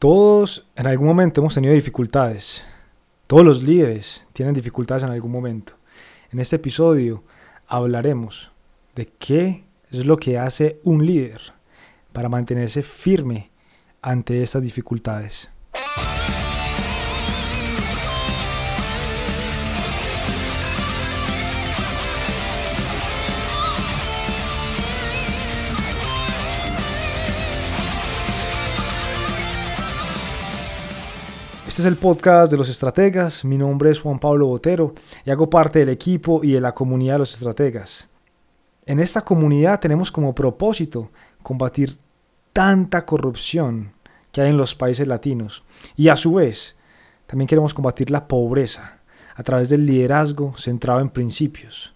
Todos en algún momento hemos tenido dificultades. Todos los líderes tienen dificultades en algún momento. En este episodio hablaremos de qué es lo que hace un líder para mantenerse firme ante estas dificultades. Este es el podcast de los estrategas. Mi nombre es Juan Pablo Botero y hago parte del equipo y de la comunidad de los estrategas. En esta comunidad tenemos como propósito combatir tanta corrupción que hay en los países latinos y a su vez también queremos combatir la pobreza a través del liderazgo centrado en principios.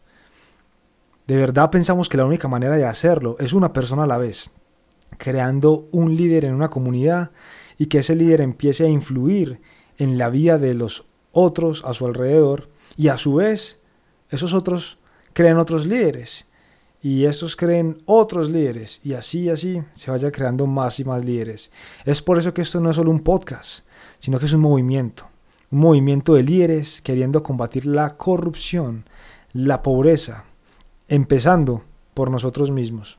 De verdad pensamos que la única manera de hacerlo es una persona a la vez, creando un líder en una comunidad y que ese líder empiece a influir en la vida de los otros a su alrededor y a su vez esos otros creen otros líderes y estos creen otros líderes y así y así se vaya creando más y más líderes. Es por eso que esto no es solo un podcast, sino que es un movimiento, un movimiento de líderes queriendo combatir la corrupción, la pobreza, empezando por nosotros mismos.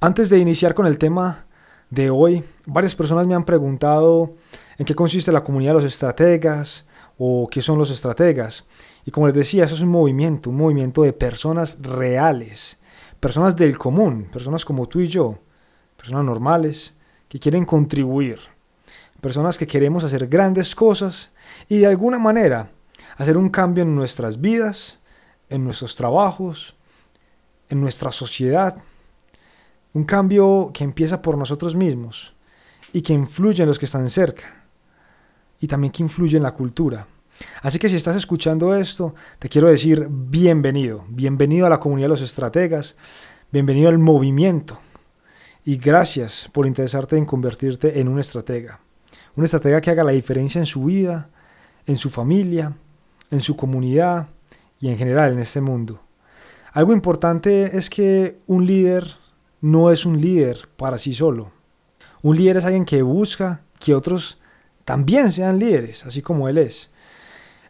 Antes de iniciar con el tema de hoy, varias personas me han preguntado en qué consiste la comunidad de los estrategas o qué son los estrategas. Y como les decía, eso es un movimiento, un movimiento de personas reales, personas del común, personas como tú y yo, personas normales que quieren contribuir, personas que queremos hacer grandes cosas y de alguna manera hacer un cambio en nuestras vidas, en nuestros trabajos, en nuestra sociedad un cambio que empieza por nosotros mismos y que influye en los que están cerca y también que influye en la cultura. Así que si estás escuchando esto, te quiero decir bienvenido, bienvenido a la comunidad de los estrategas, bienvenido al movimiento y gracias por interesarte en convertirte en un estratega. Un estratega que haga la diferencia en su vida, en su familia, en su comunidad y en general en este mundo. Algo importante es que un líder no es un líder para sí solo. Un líder es alguien que busca que otros también sean líderes, así como él es.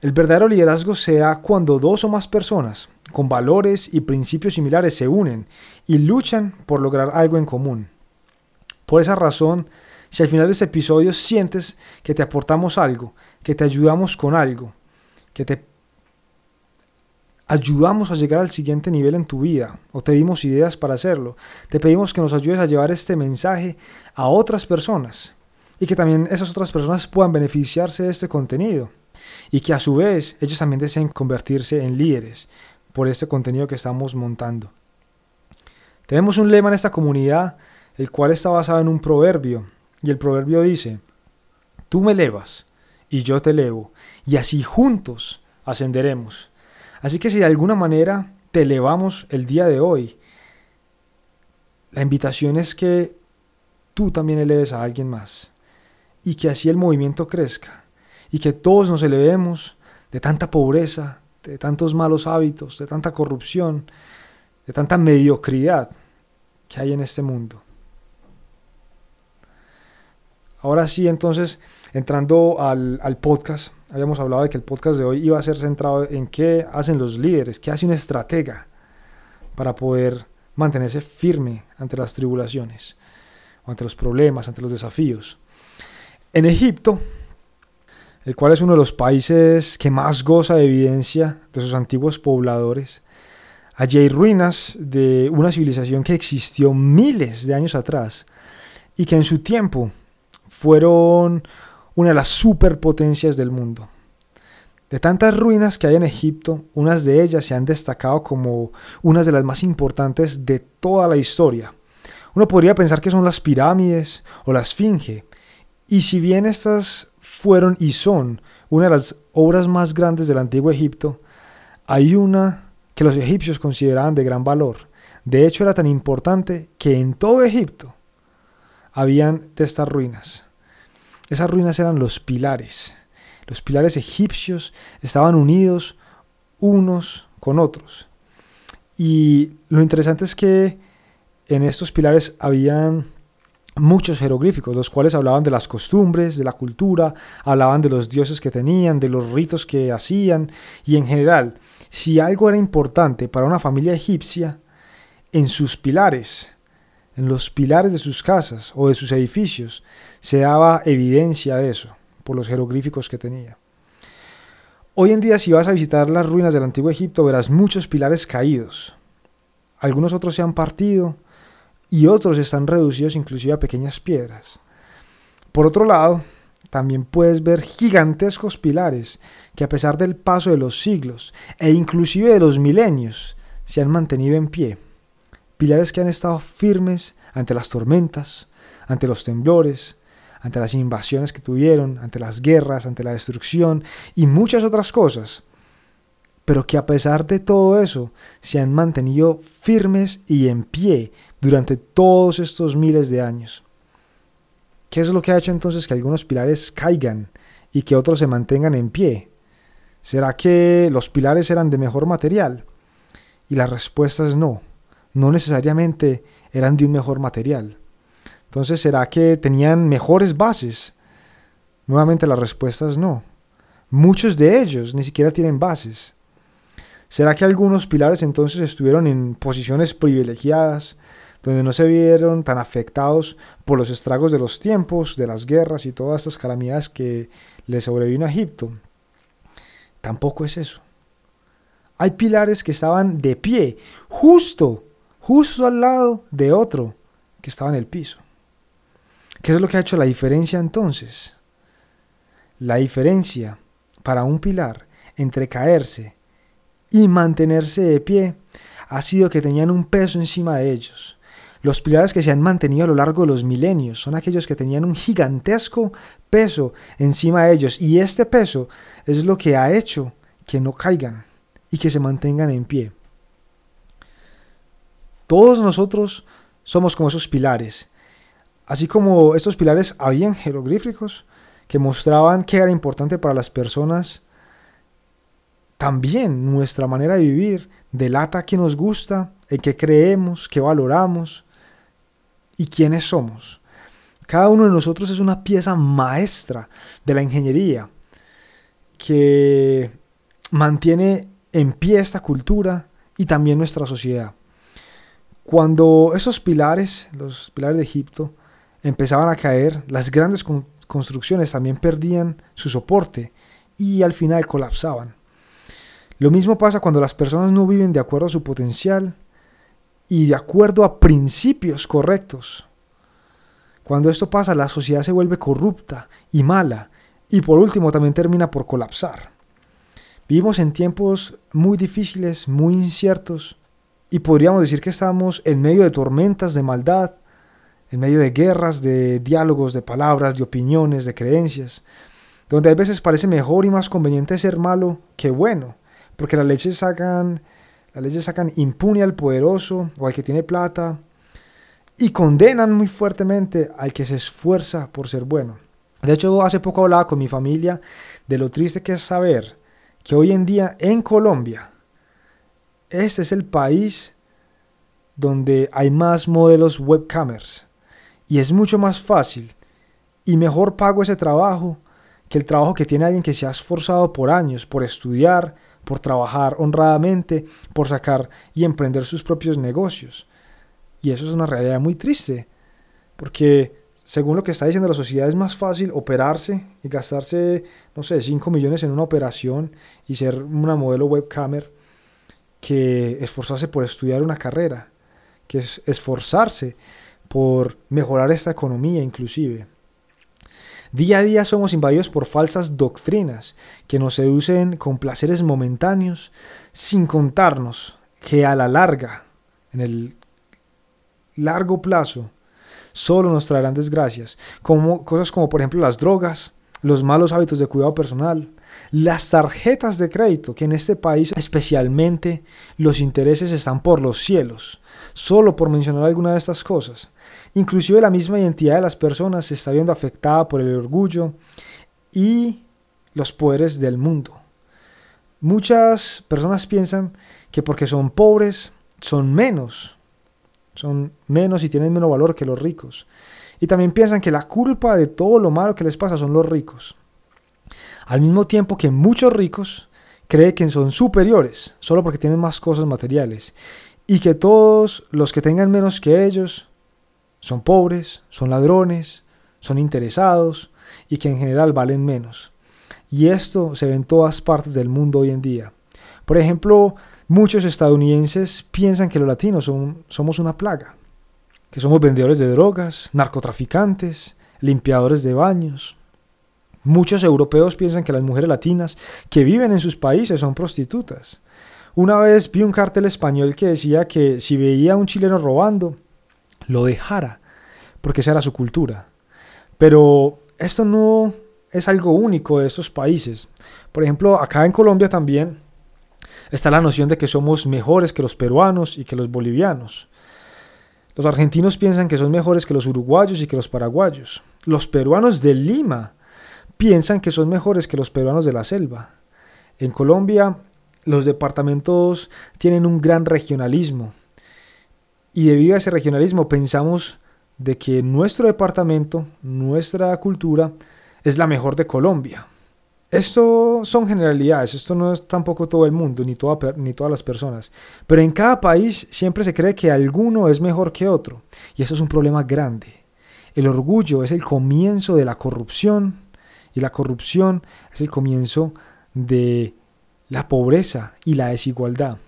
El verdadero liderazgo se da cuando dos o más personas con valores y principios similares se unen y luchan por lograr algo en común. Por esa razón, si al final de este episodio sientes que te aportamos algo, que te ayudamos con algo, que te ayudamos a llegar al siguiente nivel en tu vida o te dimos ideas para hacerlo. Te pedimos que nos ayudes a llevar este mensaje a otras personas y que también esas otras personas puedan beneficiarse de este contenido y que a su vez ellos también deseen convertirse en líderes por este contenido que estamos montando. Tenemos un lema en esta comunidad el cual está basado en un proverbio y el proverbio dice, tú me elevas y yo te elevo y así juntos ascenderemos. Así que si de alguna manera te elevamos el día de hoy, la invitación es que tú también eleves a alguien más y que así el movimiento crezca y que todos nos elevemos de tanta pobreza, de tantos malos hábitos, de tanta corrupción, de tanta mediocridad que hay en este mundo. Ahora sí, entonces, entrando al, al podcast, habíamos hablado de que el podcast de hoy iba a ser centrado en qué hacen los líderes, qué hace un estratega para poder mantenerse firme ante las tribulaciones, ante los problemas, ante los desafíos. En Egipto, el cual es uno de los países que más goza de evidencia de sus antiguos pobladores, allí hay ruinas de una civilización que existió miles de años atrás y que en su tiempo fueron una de las superpotencias del mundo. De tantas ruinas que hay en Egipto, unas de ellas se han destacado como unas de las más importantes de toda la historia. Uno podría pensar que son las pirámides o la esfinge, y si bien estas fueron y son una de las obras más grandes del antiguo Egipto, hay una que los egipcios consideraban de gran valor. De hecho, era tan importante que en todo Egipto habían de estas ruinas. Esas ruinas eran los pilares. Los pilares egipcios estaban unidos unos con otros. Y lo interesante es que en estos pilares habían muchos jeroglíficos, los cuales hablaban de las costumbres, de la cultura, hablaban de los dioses que tenían, de los ritos que hacían y en general, si algo era importante para una familia egipcia, en sus pilares, en los pilares de sus casas o de sus edificios, se daba evidencia de eso por los jeroglíficos que tenía. Hoy en día si vas a visitar las ruinas del antiguo Egipto verás muchos pilares caídos. Algunos otros se han partido, y otros están reducidos inclusive a pequeñas piedras. Por otro lado, también puedes ver gigantescos pilares que a pesar del paso de los siglos e inclusive de los milenios se han mantenido en pie. Pilares que han estado firmes ante las tormentas, ante los temblores, ante las invasiones que tuvieron, ante las guerras, ante la destrucción y muchas otras cosas pero que a pesar de todo eso se han mantenido firmes y en pie durante todos estos miles de años. ¿Qué es lo que ha hecho entonces que algunos pilares caigan y que otros se mantengan en pie? ¿Será que los pilares eran de mejor material? Y la respuesta es no, no necesariamente eran de un mejor material. Entonces, ¿será que tenían mejores bases? Nuevamente la respuesta es no. Muchos de ellos ni siquiera tienen bases. ¿Será que algunos pilares entonces estuvieron en posiciones privilegiadas, donde no se vieron tan afectados por los estragos de los tiempos, de las guerras y todas estas calamidades que le sobrevino a Egipto? Tampoco es eso. Hay pilares que estaban de pie, justo, justo al lado de otro que estaba en el piso. ¿Qué es lo que ha hecho la diferencia entonces? La diferencia para un pilar entre caerse y mantenerse de pie ha sido que tenían un peso encima de ellos. Los pilares que se han mantenido a lo largo de los milenios son aquellos que tenían un gigantesco peso encima de ellos y este peso es lo que ha hecho que no caigan y que se mantengan en pie. Todos nosotros somos como esos pilares. Así como estos pilares habían jeroglíficos que mostraban qué era importante para las personas también nuestra manera de vivir delata qué nos gusta, en qué creemos, qué valoramos y quiénes somos. Cada uno de nosotros es una pieza maestra de la ingeniería que mantiene en pie esta cultura y también nuestra sociedad. Cuando esos pilares, los pilares de Egipto, empezaban a caer, las grandes construcciones también perdían su soporte y al final colapsaban. Lo mismo pasa cuando las personas no viven de acuerdo a su potencial y de acuerdo a principios correctos. Cuando esto pasa, la sociedad se vuelve corrupta y mala y por último también termina por colapsar. Vivimos en tiempos muy difíciles, muy inciertos y podríamos decir que estamos en medio de tormentas de maldad, en medio de guerras, de diálogos, de palabras, de opiniones, de creencias, donde a veces parece mejor y más conveniente ser malo que bueno porque las leyes sacan, las leyes sacan impune al poderoso o al que tiene plata y condenan muy fuertemente al que se esfuerza por ser bueno. De hecho, hace poco hablaba con mi familia de lo triste que es saber que hoy en día en Colombia, este es el país donde hay más modelos webcamers y es mucho más fácil y mejor pago ese trabajo que el trabajo que tiene alguien que se ha esforzado por años, por estudiar, por trabajar honradamente, por sacar y emprender sus propios negocios. Y eso es una realidad muy triste, porque según lo que está diciendo la sociedad es más fácil operarse y gastarse, no sé, 5 millones en una operación y ser una modelo webcamer que esforzarse por estudiar una carrera, que es esforzarse por mejorar esta economía inclusive. Día a día somos invadidos por falsas doctrinas que nos seducen con placeres momentáneos sin contarnos que a la larga, en el largo plazo, solo nos traerán desgracias, como cosas como por ejemplo las drogas, los malos hábitos de cuidado personal, las tarjetas de crédito, que en este país especialmente los intereses están por los cielos, solo por mencionar alguna de estas cosas. Inclusive la misma identidad de las personas se está viendo afectada por el orgullo y los poderes del mundo. Muchas personas piensan que porque son pobres son menos, son menos y tienen menos valor que los ricos. Y también piensan que la culpa de todo lo malo que les pasa son los ricos. Al mismo tiempo que muchos ricos creen que son superiores solo porque tienen más cosas materiales y que todos los que tengan menos que ellos son pobres, son ladrones, son interesados y que en general valen menos. Y esto se ve en todas partes del mundo hoy en día. Por ejemplo, muchos estadounidenses piensan que los latinos son, somos una plaga, que somos vendedores de drogas, narcotraficantes, limpiadores de baños. Muchos europeos piensan que las mujeres latinas que viven en sus países son prostitutas. Una vez vi un cartel español que decía que si veía a un chileno robando, lo dejara, porque esa era su cultura. Pero esto no es algo único de estos países. Por ejemplo, acá en Colombia también está la noción de que somos mejores que los peruanos y que los bolivianos. Los argentinos piensan que son mejores que los uruguayos y que los paraguayos. Los peruanos de Lima piensan que son mejores que los peruanos de la selva. En Colombia, los departamentos tienen un gran regionalismo. Y debido a ese regionalismo pensamos de que nuestro departamento, nuestra cultura, es la mejor de Colombia. Esto son generalidades, esto no es tampoco todo el mundo, ni, ni todas las personas. Pero en cada país siempre se cree que alguno es mejor que otro. Y eso es un problema grande. El orgullo es el comienzo de la corrupción y la corrupción es el comienzo de la pobreza y la desigualdad.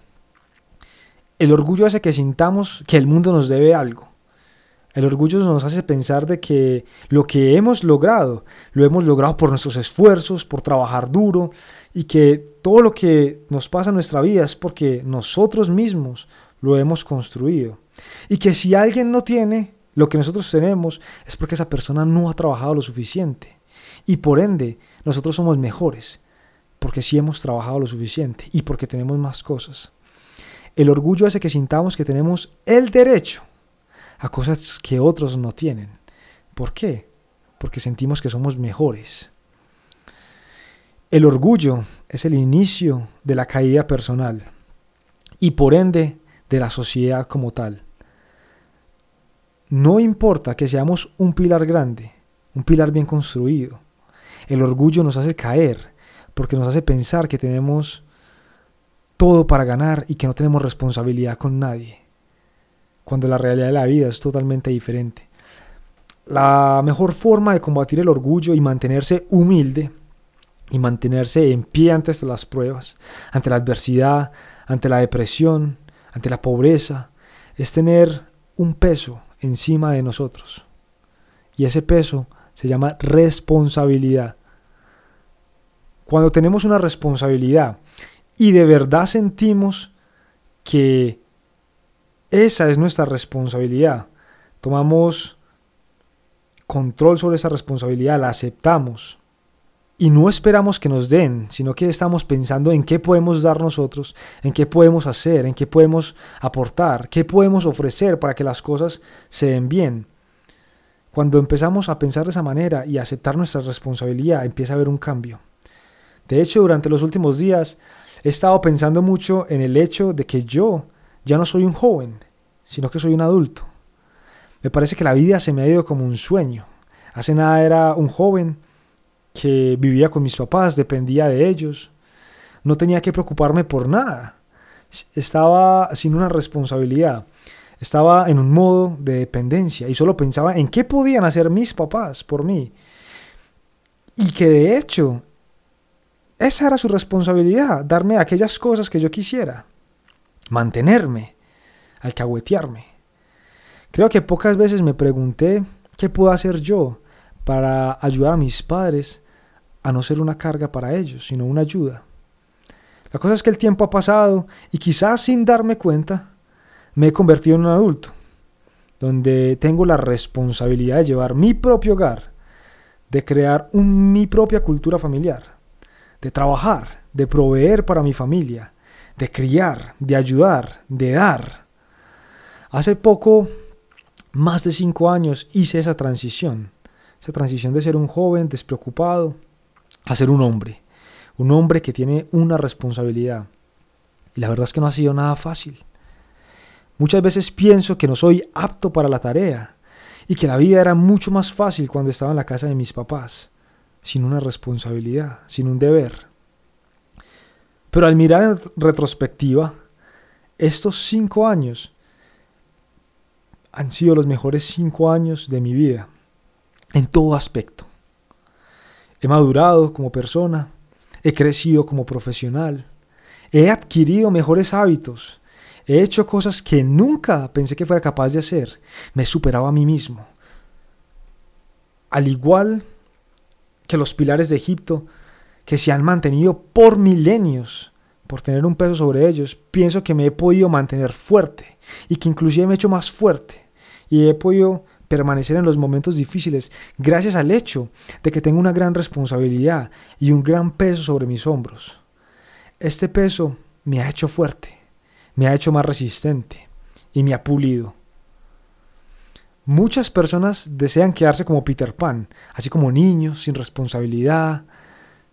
El orgullo hace que sintamos que el mundo nos debe algo. El orgullo nos hace pensar de que lo que hemos logrado, lo hemos logrado por nuestros esfuerzos, por trabajar duro, y que todo lo que nos pasa en nuestra vida es porque nosotros mismos lo hemos construido. Y que si alguien no tiene lo que nosotros tenemos, es porque esa persona no ha trabajado lo suficiente. Y por ende, nosotros somos mejores, porque sí hemos trabajado lo suficiente y porque tenemos más cosas. El orgullo hace que sintamos que tenemos el derecho a cosas que otros no tienen. ¿Por qué? Porque sentimos que somos mejores. El orgullo es el inicio de la caída personal y por ende de la sociedad como tal. No importa que seamos un pilar grande, un pilar bien construido. El orgullo nos hace caer porque nos hace pensar que tenemos todo para ganar y que no tenemos responsabilidad con nadie cuando la realidad de la vida es totalmente diferente. La mejor forma de combatir el orgullo y mantenerse humilde y mantenerse en pie ante las pruebas, ante la adversidad, ante la depresión, ante la pobreza, es tener un peso encima de nosotros. Y ese peso se llama responsabilidad. Cuando tenemos una responsabilidad y de verdad sentimos que esa es nuestra responsabilidad. Tomamos control sobre esa responsabilidad, la aceptamos y no esperamos que nos den, sino que estamos pensando en qué podemos dar nosotros, en qué podemos hacer, en qué podemos aportar, qué podemos ofrecer para que las cosas se den bien. Cuando empezamos a pensar de esa manera y a aceptar nuestra responsabilidad, empieza a haber un cambio. De hecho, durante los últimos días he estado pensando mucho en el hecho de que yo ya no soy un joven, sino que soy un adulto. Me parece que la vida se me ha ido como un sueño. Hace nada era un joven que vivía con mis papás, dependía de ellos, no tenía que preocuparme por nada, estaba sin una responsabilidad, estaba en un modo de dependencia y solo pensaba en qué podían hacer mis papás por mí. Y que de hecho, esa era su responsabilidad, darme aquellas cosas que yo quisiera mantenerme, alcahuetearme. Creo que pocas veces me pregunté qué puedo hacer yo para ayudar a mis padres a no ser una carga para ellos, sino una ayuda. La cosa es que el tiempo ha pasado y quizás sin darme cuenta me he convertido en un adulto, donde tengo la responsabilidad de llevar mi propio hogar, de crear mi propia cultura familiar, de trabajar, de proveer para mi familia, de criar, de ayudar, de dar. Hace poco, más de cinco años, hice esa transición. Esa transición de ser un joven despreocupado a ser un hombre. Un hombre que tiene una responsabilidad. Y la verdad es que no ha sido nada fácil. Muchas veces pienso que no soy apto para la tarea. y que la vida era mucho más fácil cuando estaba en la casa de mis papás, sin una responsabilidad, sin un deber. Pero al mirar en retrospectiva, estos cinco años han sido los mejores cinco años de mi vida, en todo aspecto. He madurado como persona, he crecido como profesional, he adquirido mejores hábitos, he hecho cosas que nunca pensé que fuera capaz de hacer, me he superado a mí mismo. Al igual que los pilares de Egipto, que se han mantenido por milenios, por tener un peso sobre ellos, pienso que me he podido mantener fuerte y que inclusive me he hecho más fuerte y he podido permanecer en los momentos difíciles gracias al hecho de que tengo una gran responsabilidad y un gran peso sobre mis hombros. Este peso me ha hecho fuerte, me ha hecho más resistente y me ha pulido. Muchas personas desean quedarse como Peter Pan, así como niños, sin responsabilidad,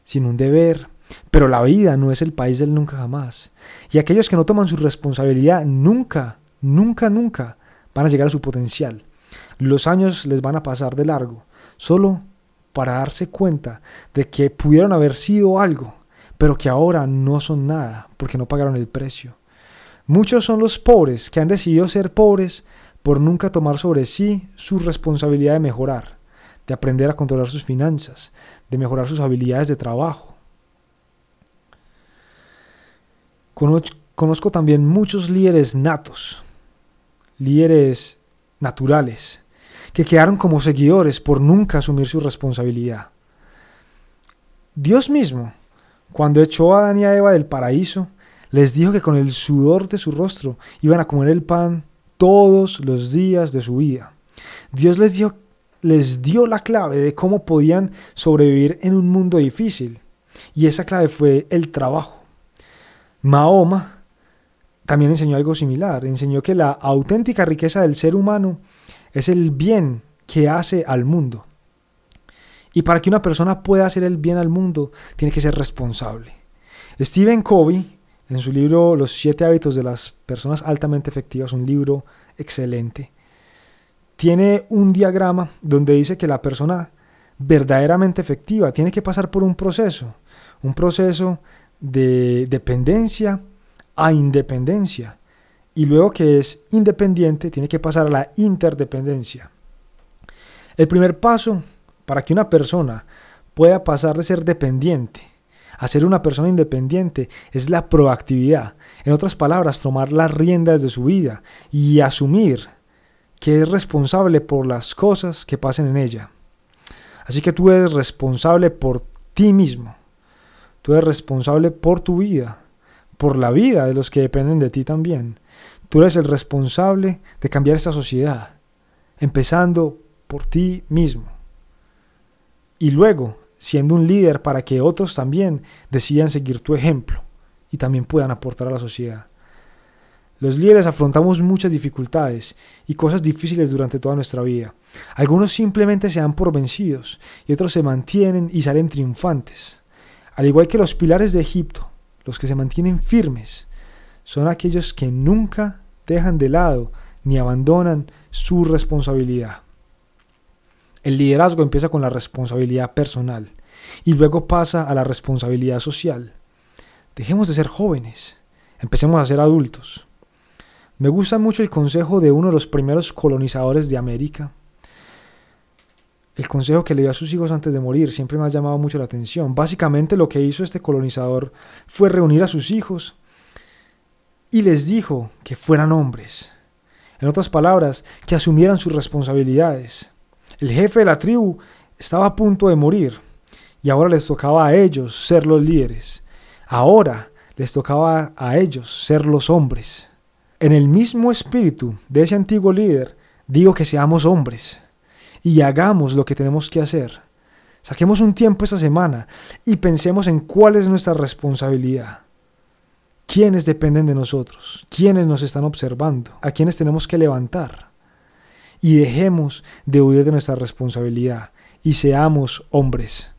sin un deber, pero la vida no es el país del nunca jamás. Y aquellos que no toman su responsabilidad nunca, nunca, nunca van a llegar a su potencial. Los años les van a pasar de largo, solo para darse cuenta de que pudieron haber sido algo, pero que ahora no son nada porque no pagaron el precio. Muchos son los pobres que han decidido ser pobres por nunca tomar sobre sí su responsabilidad de mejorar, de aprender a controlar sus finanzas, de mejorar sus habilidades de trabajo. Conozco también muchos líderes natos, líderes naturales, que quedaron como seguidores por nunca asumir su responsabilidad. Dios mismo, cuando echó a Adán y a Eva del paraíso, les dijo que con el sudor de su rostro iban a comer el pan todos los días de su vida. Dios les dio, les dio la clave de cómo podían sobrevivir en un mundo difícil. Y esa clave fue el trabajo. Mahoma también enseñó algo similar. Enseñó que la auténtica riqueza del ser humano es el bien que hace al mundo. Y para que una persona pueda hacer el bien al mundo, tiene que ser responsable. Stephen Covey, en su libro Los siete hábitos de las personas altamente efectivas, un libro excelente, tiene un diagrama donde dice que la persona verdaderamente efectiva tiene que pasar por un proceso, un proceso de dependencia a independencia. Y luego que es independiente, tiene que pasar a la interdependencia. El primer paso para que una persona pueda pasar de ser dependiente a una persona independiente es la proactividad. En otras palabras, tomar las riendas de su vida y asumir que es responsable por las cosas que pasen en ella. Así que tú eres responsable por ti mismo. Tú eres responsable por tu vida por la vida de los que dependen de ti también. Tú eres el responsable de cambiar esta sociedad, empezando por ti mismo. Y luego, siendo un líder para que otros también decidan seguir tu ejemplo y también puedan aportar a la sociedad. Los líderes afrontamos muchas dificultades y cosas difíciles durante toda nuestra vida. Algunos simplemente se dan por vencidos y otros se mantienen y salen triunfantes. Al igual que los pilares de Egipto, los que se mantienen firmes, son aquellos que nunca dejan de lado ni abandonan su responsabilidad. El liderazgo empieza con la responsabilidad personal y luego pasa a la responsabilidad social. Dejemos de ser jóvenes, empecemos a ser adultos. Me gusta mucho el consejo de uno de los primeros colonizadores de América, el consejo que le dio a sus hijos antes de morir siempre me ha llamado mucho la atención. Básicamente lo que hizo este colonizador fue reunir a sus hijos y les dijo que fueran hombres. En otras palabras, que asumieran sus responsabilidades. El jefe de la tribu estaba a punto de morir y ahora les tocaba a ellos ser los líderes. Ahora les tocaba a ellos ser los hombres. En el mismo espíritu de ese antiguo líder, digo que seamos hombres y hagamos lo que tenemos que hacer. Saquemos un tiempo esta semana y pensemos en cuál es nuestra responsabilidad. ¿Quiénes dependen de nosotros? ¿Quiénes nos están observando? ¿A quiénes tenemos que levantar? Y dejemos de huir de nuestra responsabilidad y seamos hombres.